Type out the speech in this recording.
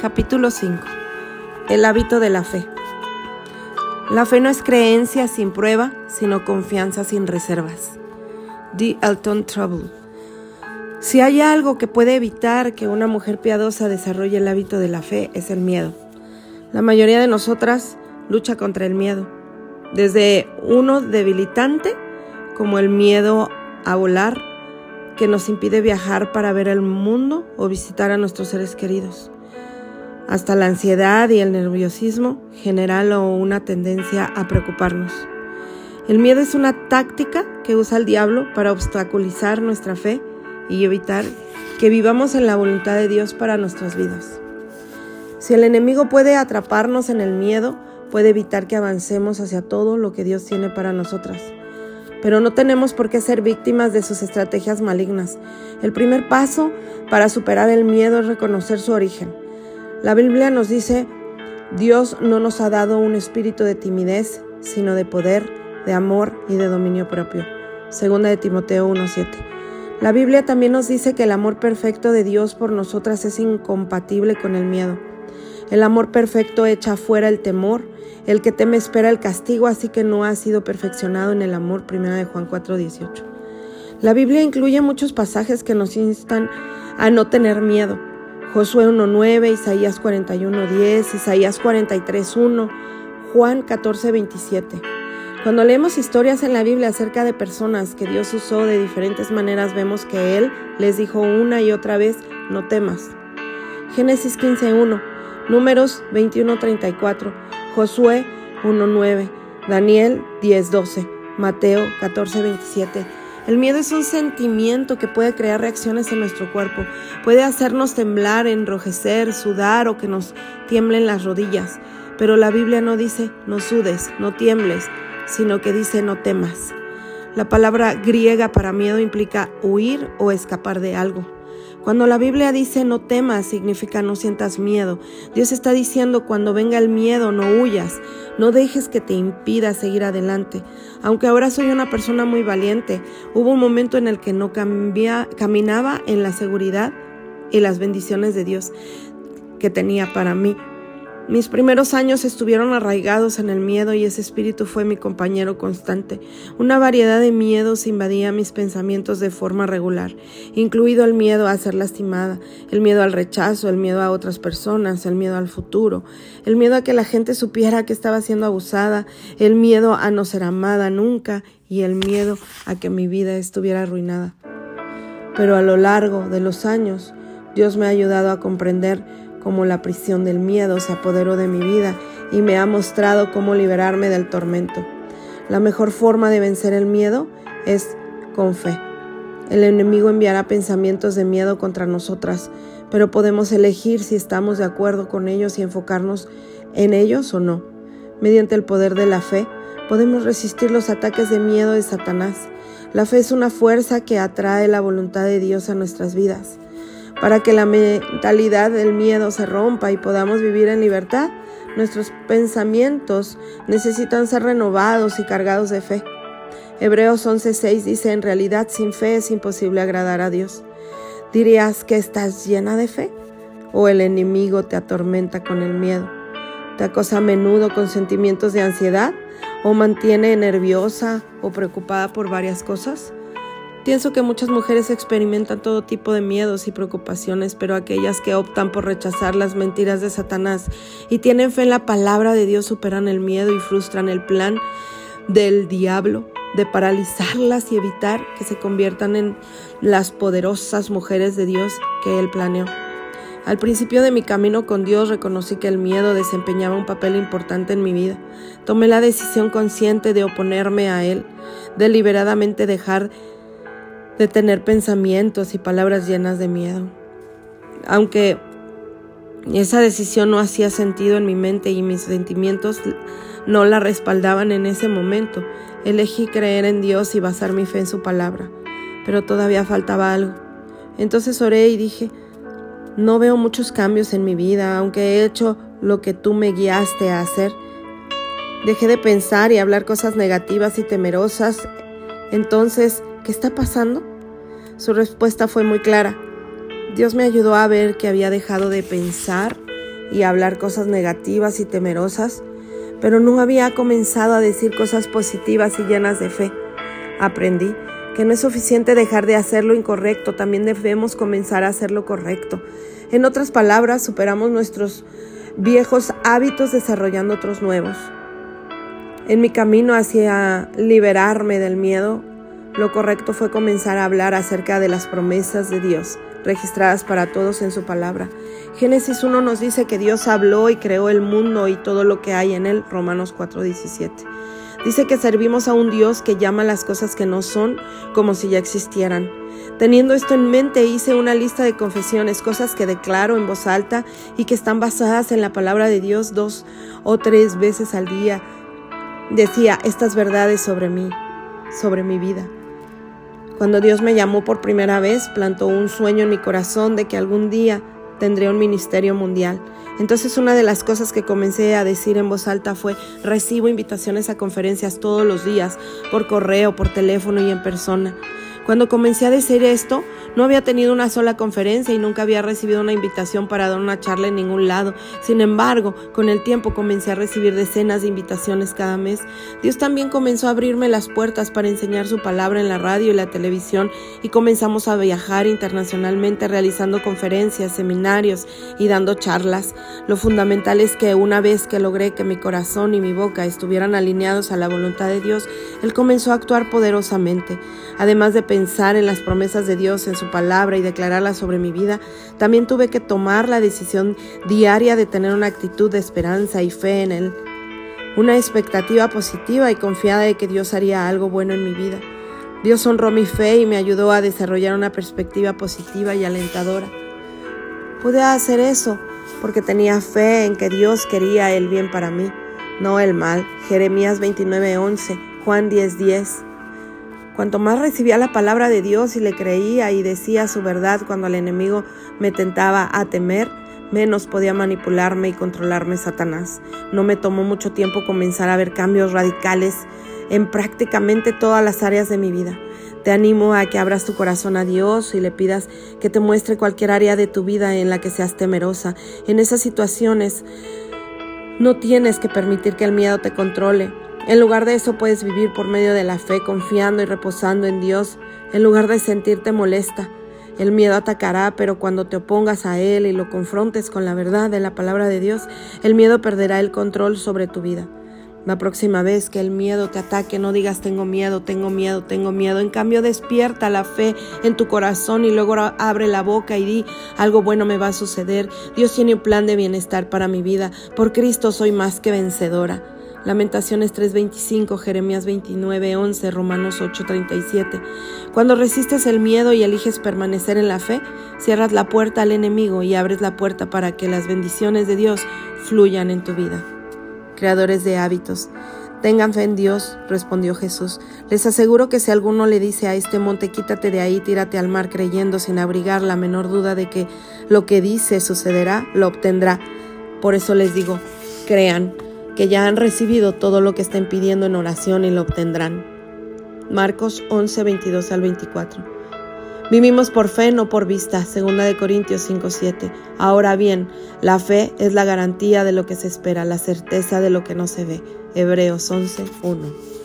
Capítulo 5. El hábito de la fe. La fe no es creencia sin prueba, sino confianza sin reservas. D. Elton Trouble. Si hay algo que puede evitar que una mujer piadosa desarrolle el hábito de la fe, es el miedo. La mayoría de nosotras lucha contra el miedo, desde uno debilitante, como el miedo a volar, que nos impide viajar para ver el mundo o visitar a nuestros seres queridos hasta la ansiedad y el nerviosismo general o una tendencia a preocuparnos. El miedo es una táctica que usa el diablo para obstaculizar nuestra fe y evitar que vivamos en la voluntad de Dios para nuestras vidas. Si el enemigo puede atraparnos en el miedo, puede evitar que avancemos hacia todo lo que Dios tiene para nosotras. Pero no tenemos por qué ser víctimas de sus estrategias malignas. El primer paso para superar el miedo es reconocer su origen. La Biblia nos dice, Dios no nos ha dado un espíritu de timidez, sino de poder, de amor y de dominio propio. Segunda de Timoteo 1.7. La Biblia también nos dice que el amor perfecto de Dios por nosotras es incompatible con el miedo. El amor perfecto echa fuera el temor, el que teme espera el castigo, así que no ha sido perfeccionado en el amor. Primera de Juan 4.18. La Biblia incluye muchos pasajes que nos instan a no tener miedo. Josué 1.9, Isaías 41.10, Isaías 43.1, Juan 14.27. Cuando leemos historias en la Biblia acerca de personas que Dios usó de diferentes maneras, vemos que Él les dijo una y otra vez, no temas. Génesis 15.1, Números 21.34, Josué 1.9, Daniel 10.12, Mateo 14.27. El miedo es un sentimiento que puede crear reacciones en nuestro cuerpo. Puede hacernos temblar, enrojecer, sudar o que nos tiemblen las rodillas. Pero la Biblia no dice no sudes, no tiembles, sino que dice no temas. La palabra griega para miedo implica huir o escapar de algo. Cuando la Biblia dice no temas, significa no sientas miedo. Dios está diciendo cuando venga el miedo, no huyas, no dejes que te impida seguir adelante. Aunque ahora soy una persona muy valiente, hubo un momento en el que no caminaba en la seguridad y las bendiciones de Dios que tenía para mí. Mis primeros años estuvieron arraigados en el miedo y ese espíritu fue mi compañero constante. Una variedad de miedos invadía mis pensamientos de forma regular, incluido el miedo a ser lastimada, el miedo al rechazo, el miedo a otras personas, el miedo al futuro, el miedo a que la gente supiera que estaba siendo abusada, el miedo a no ser amada nunca y el miedo a que mi vida estuviera arruinada. Pero a lo largo de los años, Dios me ha ayudado a comprender como la prisión del miedo se apoderó de mi vida y me ha mostrado cómo liberarme del tormento. La mejor forma de vencer el miedo es con fe. El enemigo enviará pensamientos de miedo contra nosotras, pero podemos elegir si estamos de acuerdo con ellos y enfocarnos en ellos o no. Mediante el poder de la fe, podemos resistir los ataques de miedo de Satanás. La fe es una fuerza que atrae la voluntad de Dios a nuestras vidas. Para que la mentalidad del miedo se rompa y podamos vivir en libertad, nuestros pensamientos necesitan ser renovados y cargados de fe. Hebreos 11:6 dice, en realidad sin fe es imposible agradar a Dios. ¿Dirías que estás llena de fe? ¿O el enemigo te atormenta con el miedo? ¿Te acosa a menudo con sentimientos de ansiedad? ¿O mantiene nerviosa o preocupada por varias cosas? Pienso que muchas mujeres experimentan todo tipo de miedos y preocupaciones, pero aquellas que optan por rechazar las mentiras de Satanás y tienen fe en la palabra de Dios superan el miedo y frustran el plan del diablo de paralizarlas y evitar que se conviertan en las poderosas mujeres de Dios que Él planeó. Al principio de mi camino con Dios reconocí que el miedo desempeñaba un papel importante en mi vida. Tomé la decisión consciente de oponerme a Él, deliberadamente dejar de tener pensamientos y palabras llenas de miedo. Aunque esa decisión no hacía sentido en mi mente y mis sentimientos no la respaldaban en ese momento, elegí creer en Dios y basar mi fe en su palabra, pero todavía faltaba algo. Entonces oré y dije, no veo muchos cambios en mi vida, aunque he hecho lo que tú me guiaste a hacer. Dejé de pensar y hablar cosas negativas y temerosas. Entonces, ¿qué está pasando? Su respuesta fue muy clara. Dios me ayudó a ver que había dejado de pensar y hablar cosas negativas y temerosas, pero no había comenzado a decir cosas positivas y llenas de fe. Aprendí que no es suficiente dejar de hacer lo incorrecto, también debemos comenzar a hacer lo correcto. En otras palabras, superamos nuestros viejos hábitos desarrollando otros nuevos. En mi camino hacia liberarme del miedo, lo correcto fue comenzar a hablar acerca de las promesas de Dios registradas para todos en su palabra. Génesis 1 nos dice que Dios habló y creó el mundo y todo lo que hay en él, Romanos 4:17. Dice que servimos a un Dios que llama las cosas que no son como si ya existieran. Teniendo esto en mente, hice una lista de confesiones, cosas que declaro en voz alta y que están basadas en la palabra de Dios dos o tres veces al día. Decía estas verdades sobre mí, sobre mi vida. Cuando Dios me llamó por primera vez, plantó un sueño en mi corazón de que algún día tendría un ministerio mundial. Entonces una de las cosas que comencé a decir en voz alta fue, recibo invitaciones a conferencias todos los días, por correo, por teléfono y en persona. Cuando comencé a decir esto, no había tenido una sola conferencia y nunca había recibido una invitación para dar una charla en ningún lado. Sin embargo, con el tiempo comencé a recibir decenas de invitaciones cada mes. Dios también comenzó a abrirme las puertas para enseñar su palabra en la radio y la televisión y comenzamos a viajar internacionalmente realizando conferencias, seminarios y dando charlas. Lo fundamental es que una vez que logré que mi corazón y mi boca estuvieran alineados a la voluntad de Dios, Él comenzó a actuar poderosamente. Además de pensar en las promesas de Dios en su palabra y declararla sobre mi vida, también tuve que tomar la decisión diaria de tener una actitud de esperanza y fe en Él, una expectativa positiva y confiada de que Dios haría algo bueno en mi vida. Dios honró mi fe y me ayudó a desarrollar una perspectiva positiva y alentadora. Pude hacer eso porque tenía fe en que Dios quería el bien para mí, no el mal. Jeremías 29:11, Juan 10:10. Cuanto más recibía la palabra de Dios y le creía y decía su verdad cuando el enemigo me tentaba a temer, menos podía manipularme y controlarme Satanás. No me tomó mucho tiempo comenzar a ver cambios radicales en prácticamente todas las áreas de mi vida. Te animo a que abras tu corazón a Dios y le pidas que te muestre cualquier área de tu vida en la que seas temerosa. En esas situaciones no tienes que permitir que el miedo te controle. En lugar de eso puedes vivir por medio de la fe, confiando y reposando en Dios, en lugar de sentirte molesta. El miedo atacará, pero cuando te opongas a Él y lo confrontes con la verdad de la palabra de Dios, el miedo perderá el control sobre tu vida. La próxima vez que el miedo te ataque, no digas tengo miedo, tengo miedo, tengo miedo. En cambio, despierta la fe en tu corazón y luego abre la boca y di algo bueno me va a suceder. Dios tiene un plan de bienestar para mi vida. Por Cristo soy más que vencedora. Lamentaciones 3:25, Jeremías 29:11, Romanos 8:37. Cuando resistes el miedo y eliges permanecer en la fe, cierras la puerta al enemigo y abres la puerta para que las bendiciones de Dios fluyan en tu vida. Creadores de hábitos. Tengan fe en Dios, respondió Jesús. Les aseguro que si alguno le dice a este monte, quítate de ahí, tírate al mar, creyendo sin abrigar la menor duda de que lo que dice sucederá, lo obtendrá. Por eso les digo, crean que ya han recibido todo lo que estén pidiendo en oración y lo obtendrán. Marcos 11, 22 al 24. Vivimos por fe, no por vista, segunda de Corintios 5, 7. Ahora bien, la fe es la garantía de lo que se espera, la certeza de lo que no se ve. Hebreos 11, 1.